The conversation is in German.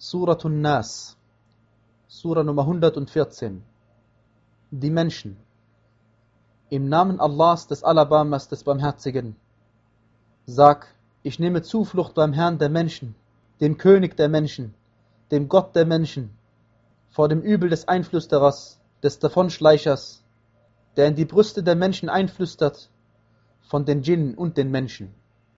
Surah Nas, Surah Nummer 114. Die Menschen. Im Namen Allahs des Alabamas des Barmherzigen. Sag, ich nehme Zuflucht beim Herrn der Menschen, dem König der Menschen, dem Gott der Menschen, vor dem Übel des Einflüsterers, des Davonschleichers, der in die Brüste der Menschen einflüstert, von den Djinnen und den Menschen.